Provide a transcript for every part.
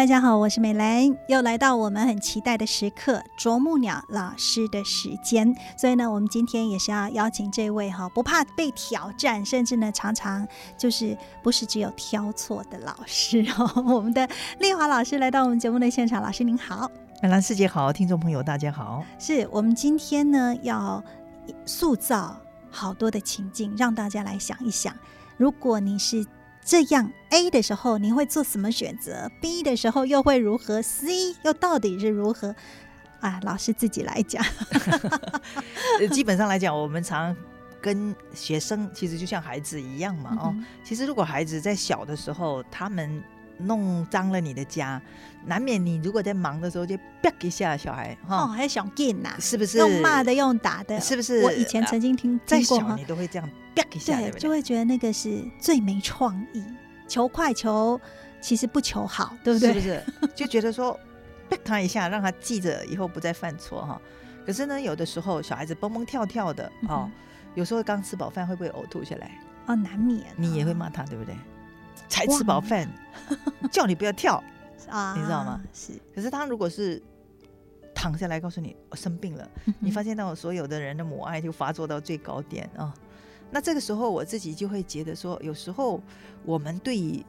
大家好，我是美兰，又来到我们很期待的时刻——啄木鸟老师的时间。所以呢，我们今天也是要邀请这位哈不怕被挑战，甚至呢常常就是不是只有挑错的老师哦。我们的丽华老师来到我们节目的现场，老师您好，美兰师姐好，听众朋友大家好。是我们今天呢要塑造好多的情境，让大家来想一想，如果你是。这样 A 的时候你会做什么选择？B 的时候又会如何？C 又到底是如何？啊，老师自己来讲。基本上来讲，我们常跟学生其实就像孩子一样嘛。哦，其实如果孩子在小的时候，他们弄脏了你的家，难免你如果在忙的时候就啪一下，小孩哈，还想劲呐，是不是？用骂的，用打的，是不是？我以前曾经听听过，你都会这样。对，就会觉得那个是最没创意，求快求，其实不求好，对不对？是不是？就觉得说，他一下，让他记着以后不再犯错哈。可是呢，有的时候小孩子蹦蹦跳跳的哦，有时候刚吃饱饭会不会呕吐下来？哦，难免。你也会骂他，对不对？才吃饱饭，叫你不要跳啊，你知道吗？是。可是他如果是躺下来告诉你我生病了，你发现到所有的人的母爱就发作到最高点啊。那这个时候，我自己就会觉得说，有时候我们对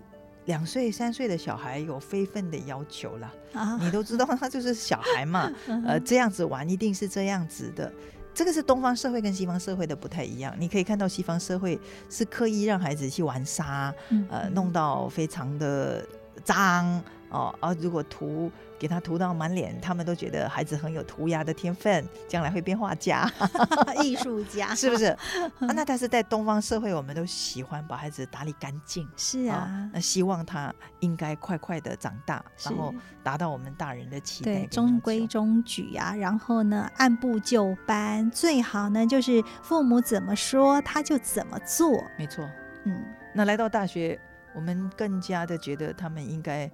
两岁、三岁的小孩有非分的要求了。啊，你都知道，他就是小孩嘛，呃，这样子玩一定是这样子的。这个是东方社会跟西方社会的不太一样。你可以看到西方社会是刻意让孩子去玩沙，呃，弄到非常的脏哦，啊如果涂。给他涂到满脸，他们都觉得孩子很有涂鸦的天分，将来会变画家、艺术家，是不是？啊，那但是在东方社会，我们都喜欢把孩子打理干净，是啊，那希望他应该快快的长大，然后达到我们大人的期待，中规中矩啊，然后呢，按部就班，最好呢就是父母怎么说他就怎么做，没错，嗯，那来到大学，我们更加的觉得他们应该。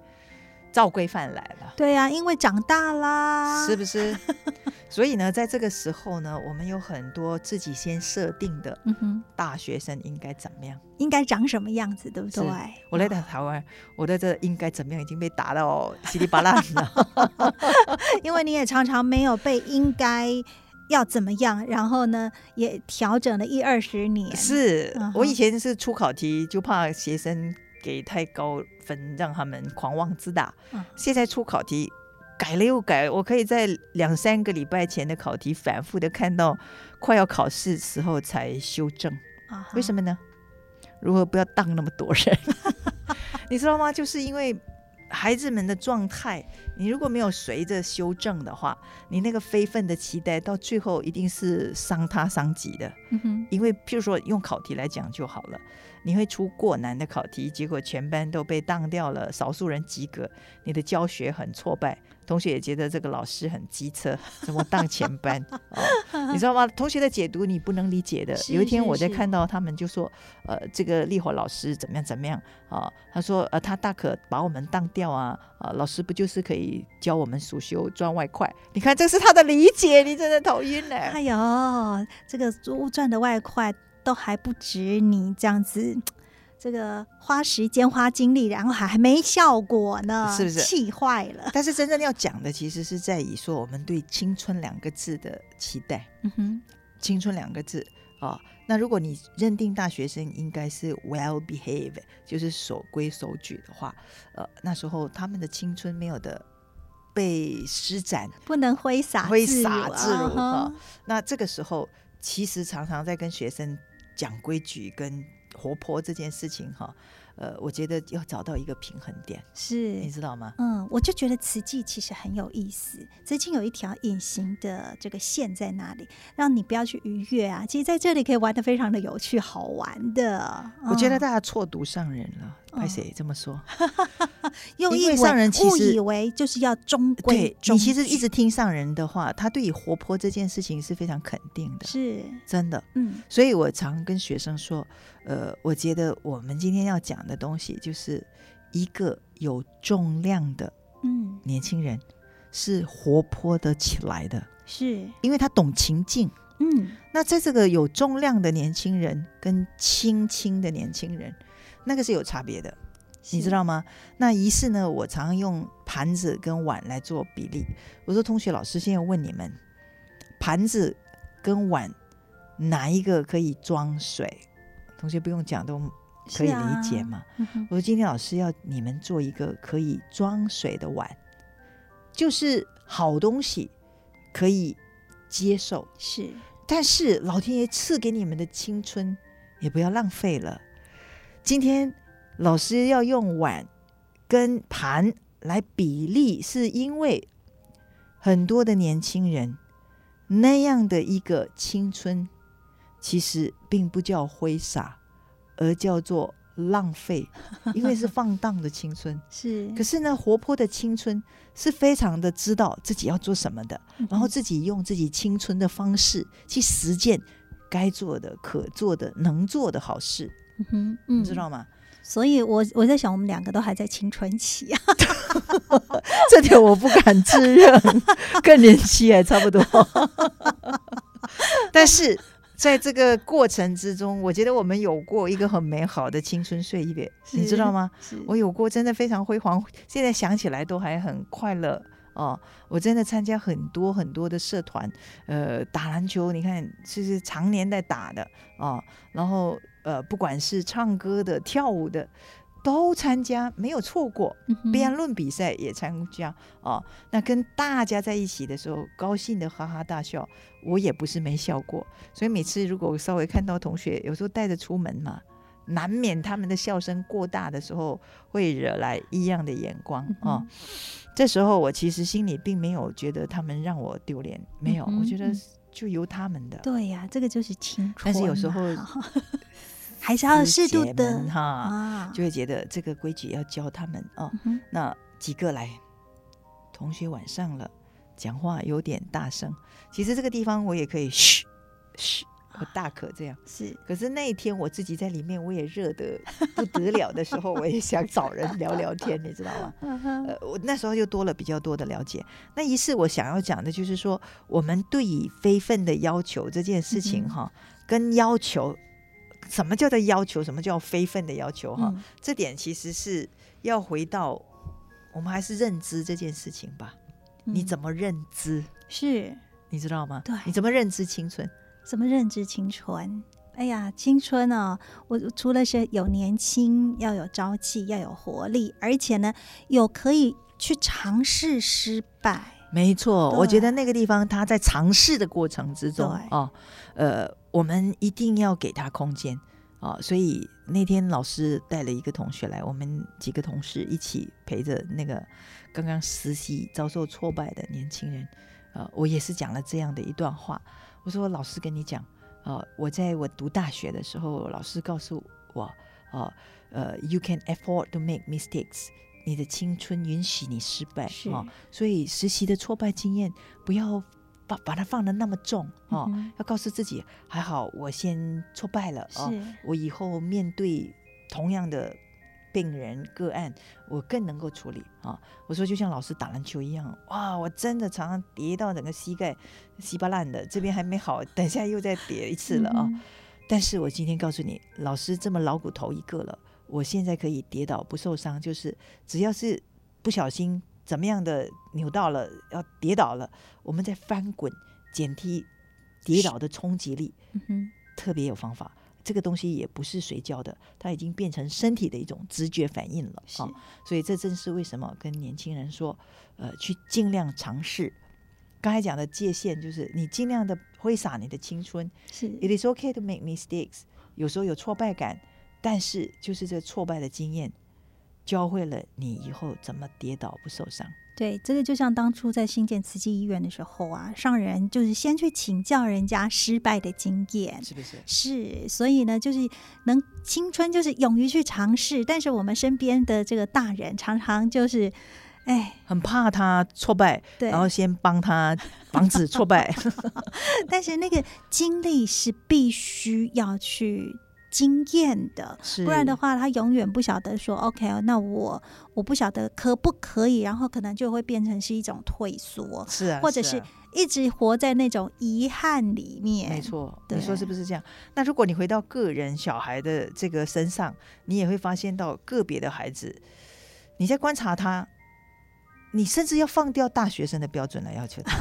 照规范来了，对呀，因为长大啦，是不是？所以呢，在这个时候呢，我们有很多自己先设定的，嗯哼，大学生应该怎么样？应该长什么样子，对不对？我来到台湾，我在这应该怎么样已经被打到稀里巴烂了，因为你也常常没有被应该要怎么样，然后呢，也调整了一二十年。是我以前是出考题就怕学生。给太高分，让他们狂妄自大。现在出考题改了又改，我可以在两三个礼拜前的考题反复的看到，快要考试时候才修正。为什么呢？如何不要当那么多人？你知道吗？就是因为孩子们的状态，你如果没有随着修正的话，你那个非分的期待到最后一定是伤他伤己的。因为譬如说用考题来讲就好了。你会出过难的考题，结果全班都被当掉了，少数人及格，你的教学很挫败，同学也觉得这个老师很机车，怎么当前班？你知道吗？同学的解读你不能理解的。有一天我在看到他们就说，呃，这个丽火老师怎么样怎么样啊？他说，呃，他大可把我们当掉啊，啊，老师不就是可以教我们数修赚外快？你看这是他的理解，你真的头晕呢。哎呦，这个赚的外快。都还不止你这样子，这个花时间花精力，然后还还没效果呢，是不是气坏了？但是真正要讲的，其实是在于说我们对青春两个字的期待。嗯哼，青春两个字啊，那如果你认定大学生应该是 well behaved，就是守规守矩的话，呃，那时候他们的青春没有的被施展，不能挥洒挥洒自如哈。那这个时候，其实常常在跟学生。讲规矩跟活泼这件事情哈，呃，我觉得要找到一个平衡点，是你，知道吗？嗯，我就觉得慈济其实很有意思，慈济有一条隐形的这个线在那里，让你不要去逾越啊。其实在这里可以玩的非常的有趣好玩的。我觉得嗯大家错读上人了，嗯拍谁这么说？用以为因为上人其误实以为就是要中规对中你其实一直听上人的话，他对于活泼这件事情是非常肯定的，是真的。嗯所以我常跟学生说，呃，我觉得我们今天要讲的东西，就是一个有重量的嗯年轻人是活泼的起来的，是因为他懂情境。嗯那在这个有重量的年轻人跟轻轻的年轻人，那个是有差别的，你知道吗？那仪式呢，我常用盘子跟碗来做比例。我说，同学老师，现在问你们，盘子跟碗哪一个可以装水？同学不用讲，都可以理解嘛。嗯我说今天老师要你们做一个可以装水的碗，就是好东西可以接受，是但是老天爷赐给你们的青春也不要浪费了。今天老师要用碗跟盘来比例，是因为很多的年轻人那样的一个青春，其实并不叫挥洒，而叫做浪费，因为是放荡的青春。是，可是呢，活泼的青春是非常的知道自己要做什么的，然后自己用自己青春的方式去实践该做的、可做的、能做的好事，嗯哼嗯你知道吗？所以我我在想，我们两个都还在青春期啊。这点我不敢自认，更年期还差不多。但是在这个过程之中，我觉得我们有过一个很美好的青春岁月，你知道吗？我有过真的非常辉煌，现在想起来都还很快乐哦。我真的参加很多很多的社团，呃，打篮球，你看就是常年在打的哦。然后呃，不管是唱歌的、跳舞的，都参加，没有错过。嗯辩论比赛也参加哦。那跟大家在一起的时候，高兴的哈哈大笑，我也不是没笑过。所以每次如果稍微看到同学，有时候带着出门嘛，难免他们的笑声过大的时候，会惹来异样的眼光嗯哦。这时候我其实心里并没有觉得他们让我丢脸，没有，嗯我觉得嗯就由他们的。对呀、这个就是青春。但是有时候还是要适度的哈，啊。就会觉得这个规矩要教他们哦。嗯那几个来，同学晚上了，讲话有点大声。其实这个地方我也可以嘘嘘，我大可这样。是可是那一天我自己在里面，我也热得不得了的时候，我也想找人聊聊天，你知道吗？嗯呃，我那时候就多了比较多的了解。那一次我想要讲的，就是说，我们对于非分的要求这件事情嗯哈，跟要求什么叫做要求，什么叫非分的要求哈，嗯这点其实是要回到我们还是认知这件事情吧。你嗯怎么认知？是你知道吗？对你怎么认知青春？怎么认知青春？哎呀，青春哦，我除了是有年轻，要有朝气，要有活力，而且呢，有可以去尝试失败。没错，我觉得那个地方他在尝试的过程之中对哦，呃，我们一定要给他空间啊、所以那天老师带了一个同学来，我们几个同事一起陪着那个刚刚实习遭受挫败的年轻人，呃，我也是讲了这样的一段话。我说老师跟你讲，呃，我在我读大学的时候，老师告诉我，哦、呃，you can afford to make mistakes。你的青春允许你失败啊哦，所以实习的挫败经验不要把把它放的那么重哦，嗯要告诉自己还好我先挫败了哦，我以后面对同样的病人个案，我更能够处理啊、我说就像老师打篮球一样，哇，我真的常常跌到整个膝盖稀巴烂的，这边还没好，等下又再跌一次了啊、但是我今天告诉你，老师这么老骨头一个了，我现在可以跌倒不受伤，就是只要是不小心怎么样的扭到了，要跌倒了，我们再翻滚，减低跌倒的冲击力，嗯，特别有方法。这个东西也不是谁教的，它已经变成身体的一种直觉反应了是啊！所以这正是为什么跟年轻人说，呃，去尽量尝试。刚才讲的界限就是你尽量的挥洒你的青春，是 It is okay to make mistakes。有时候有挫败感，但是就是这挫败的经验，教会了你以后怎么跌倒不受伤。对，这个就像当初在新建慈济医院的时候啊，上人就是先去请教人家失败的经验，是不是？是，所以呢，就是能青春就是勇于去尝试，但是我们身边的这个大人常常就是，哎，很怕他挫败，对然后先帮他 防止挫败。但是那个经历是必须要去经验的，是不然的话，他永远不晓得说，OK，那我我不晓得可不可以，然后可能就会变成是一种退缩，是啊，或者是一直活在那种遗憾里面。没，错，你说是不是这样？那如果你回到个人小孩的这个身上，你也会发现到个别的孩子，你在观察他，你甚至要放掉大学生的标准来要求他，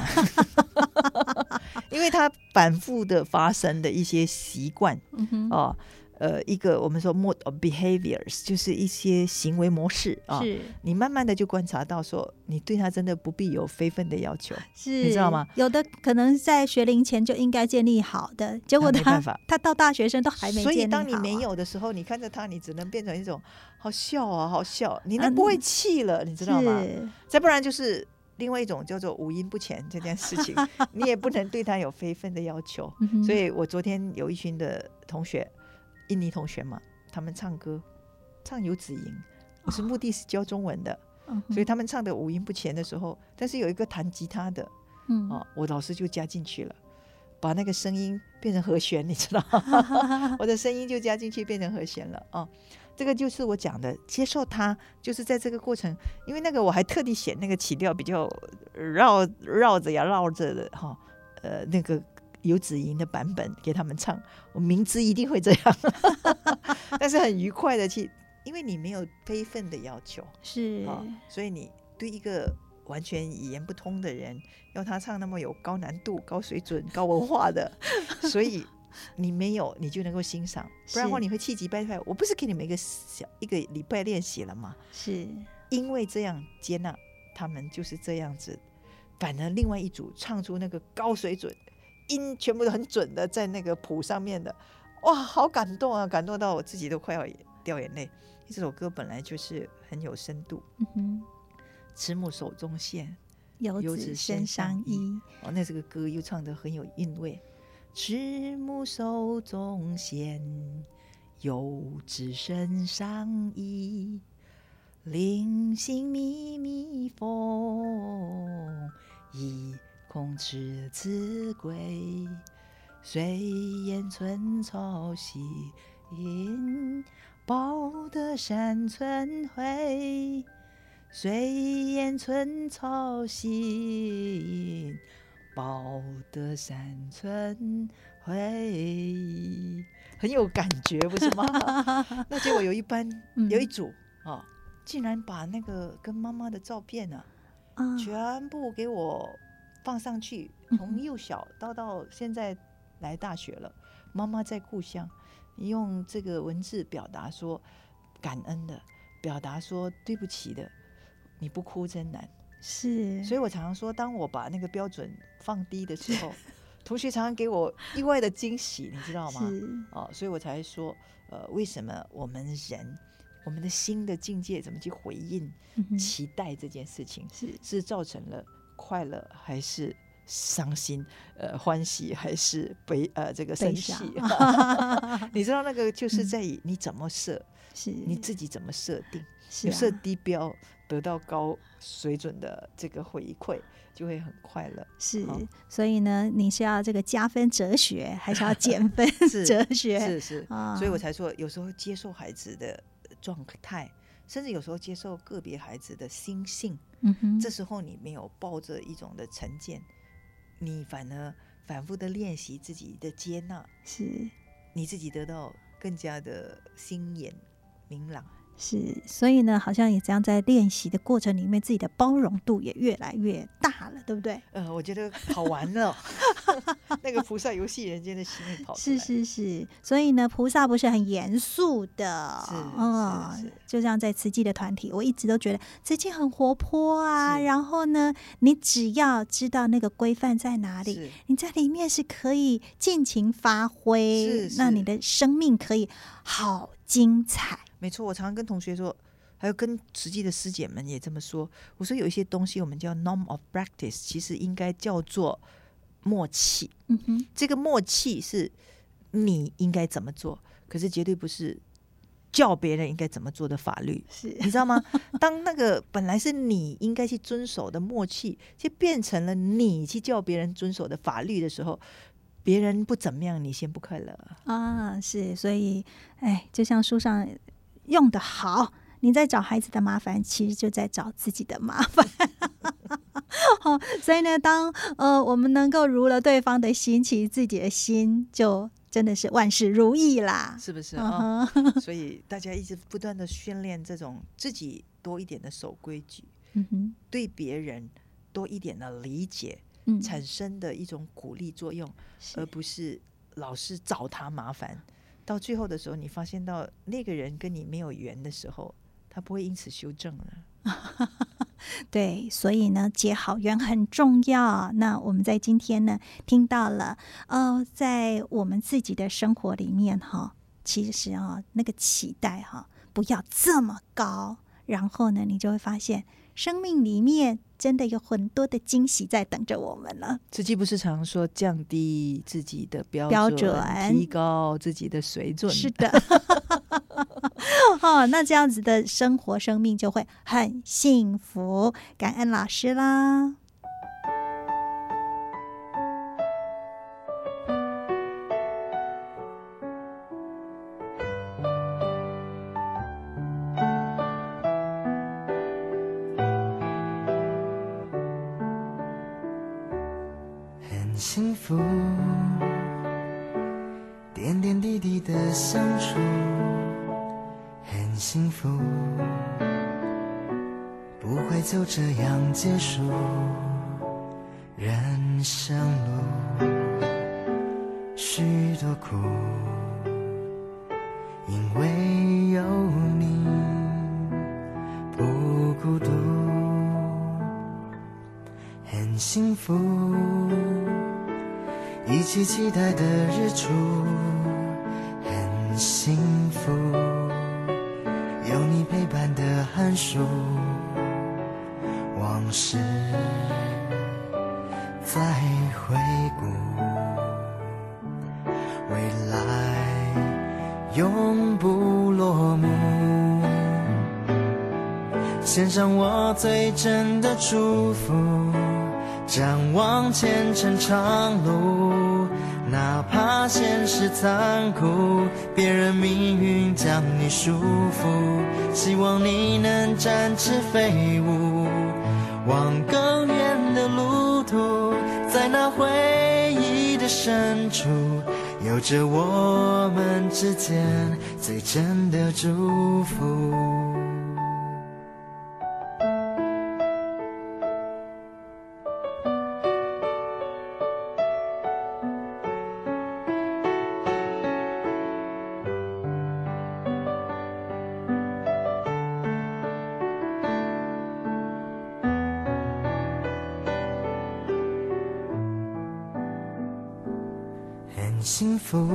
因为他反复的发生的一些习惯嗯，哦。呃，一个我们说 mode of behaviors，就是一些行为模式啊。是你慢慢的就观察到说，你对他真的不必有非分的要求。是，你知道吗？有的可能在学龄前就应该建立好的，结果他 他到大学生都还没所以建立好啊当你没有的时候，你看着他，你只能变成一种好笑啊，好笑，你嗯那不会气了，你知道吗？再不然就是另外一种叫做五音不全这件事情，你也不能对他有非分的要求。所以我昨天有一群的同学，印尼同学嘛，他们唱歌唱游子吟，我是目的是教中文的，所以他们唱的五音不全的时候，但是有一个弹吉他的嗯哦，我老师就加进去了。把那个声音变成和弦，你知道？我的声音就加进去变成和弦了啊、这个就是我讲的，接受它，就是在这个过程，因为那个我还特地选那个起调比较绕绕着呀绕着的哈，呃，那个游子吟的版本给他们唱，我明知一定会这样，但是很愉快的去，因为你没有非分的要求是啊、所以你对一个完全语言不通的人，要他唱那么有高难度、高水准、高文化的，所以你没有，你就能够欣赏，不然的话你会气急败坏。我不是给你们一个小一个礼拜练习了吗？是因为这样接纳他们就是这样子，反而另外一组唱出那个高水准，音全部都很准的在那个谱上面的，哇，好感动啊，感动到我自己都快要掉眼泪。这首歌本来就是很有深度，嗯哼，慈母手中线，游游子子身身上上衣，哦，那这个歌又唱的很有韵味。慈母手中线，游子身上衣。临行密密缝，意空持子归。岁烟寸草心，报得山春晖。岁烟寸草心，报得山春晖。很有感觉，不是吗？那结果有一班嗯有一组啊，竟然把那个跟妈妈的照片呢，啊，全部给我放上去，嗯从幼小到到现在来大学了，妈妈在故乡，用这个文字表达说感恩的，表达说对不起的，你不哭真难。是，所以我常常说，当我把那个标准放低的时候，同学常常给我意外的惊喜，你知道吗？是哦，所以我才说，呃，为什么我们人，我们的新的境界怎么去回应、期待这件事情，是是造成了快乐还是伤心？呃，欢喜还是悲？呃，这个生气？你知道那个就是嗯在于你怎么设，是你自己怎么设定，是低标得到高水准的这个回馈，就会很快乐。是好，所以呢，你是要这个加分哲学，还是要减分哲学？是是，啊所以我才说，有时候接受孩子的状态，甚至有时候接受个别孩子的心性，嗯哼，这时候你没有抱着一种的成见，你反而反复的练习自己的接纳，是你自己得到更加的心眼明朗。是，所以呢，好像也这样在练习的过程里面，自己的包容度也越来越大了，对不对？呃，我觉得好玩了，那个菩萨游戏人间的心里跑出是。是是，所以呢，菩萨不是很严肃的，是嗯是是就像在慈济的团体，我一直都觉得慈济很活泼啊。然后呢，你只要知道那个规范在哪里，你在里面是可以尽情发挥，是是那你的生命可以好精彩。没错，我常常跟同学说，还有跟实际的师姐们也这么说。我说有一些东西我们叫 norm of practice，其实应该叫做默契。嗯哼，这个默契是你应该怎么做，可是绝对不是叫别人应该怎么做的法律。是你知道吗？当那个本来是你应该去遵守的默契，就变成了你去叫别人遵守的法律的时候，别人不怎么样，你先不快乐。啊，是，所以，哎，就像书上用的好，你在找孩子的麻烦，其实就在找自己的麻烦。好，所以呢，当呃我们能够如了对方的心，其实自己的心就真的是万事如意啦。是不是嗯啊？所以大家一直不断的训练这种自己多一点的守规矩，对别人多一点的理解，嗯，产生的一种鼓励作用，是而不是老是找他麻烦。到最后的时候，你发现到那个人跟你没有缘的时候，他不会因此修正了。对，所以呢，结好缘很重要。那我们在今天呢，听到了，呃，在我们自己的生活里面哈，其实啊，那个期待哈，不要这么高，然后呢，你就会发现，生命里面真的有很多的惊喜在等着我们了。自己不是常说降低自己的标标，准提高自己的水准。是的，哦，那这样子的生活生命就会很幸福。感恩老师啦。上路许多苦，因为有你不孤独。很幸福，一起期待的日出，献上我最真的祝福，展望前程长路，哪怕现实残酷，别人命运将你束缚，希望你能展翅飞舞，往更远的路途，在那回忆的深处，有着我们之间最真的祝福。幸福，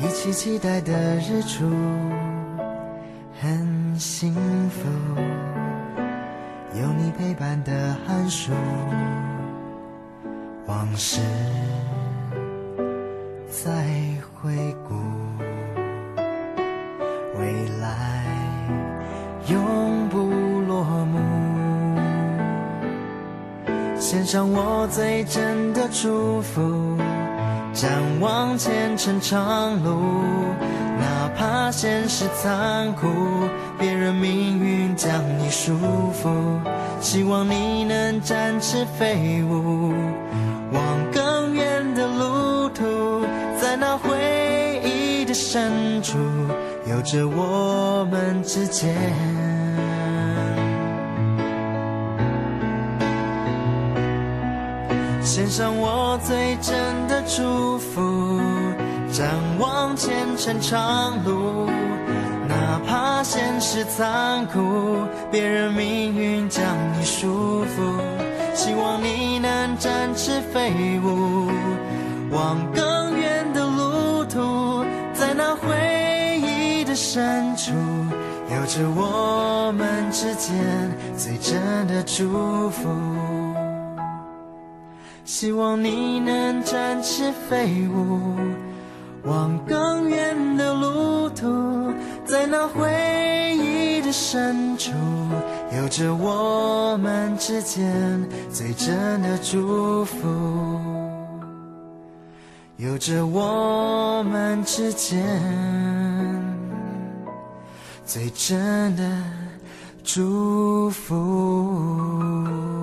一起期待的日出，很幸福，有你陪伴的寒暑，往事献上我最真的祝福，展望前程长路，哪怕现实残酷，别人命运将你束缚，希望你能展翅飞舞，往更远的路途，在那回忆的深处，有着我们之间。献上我最真的祝福，展望前程长路，哪怕现实残酷，别人命运将你束缚，希望你能展翅飞舞，往更远的路途，在那回忆的深处，有着我们之间最真的祝福。希望你能展翅飞舞，往更远的路途，在那回忆的深处，有着我们之间最真的祝福，有着我们之间最真的祝福。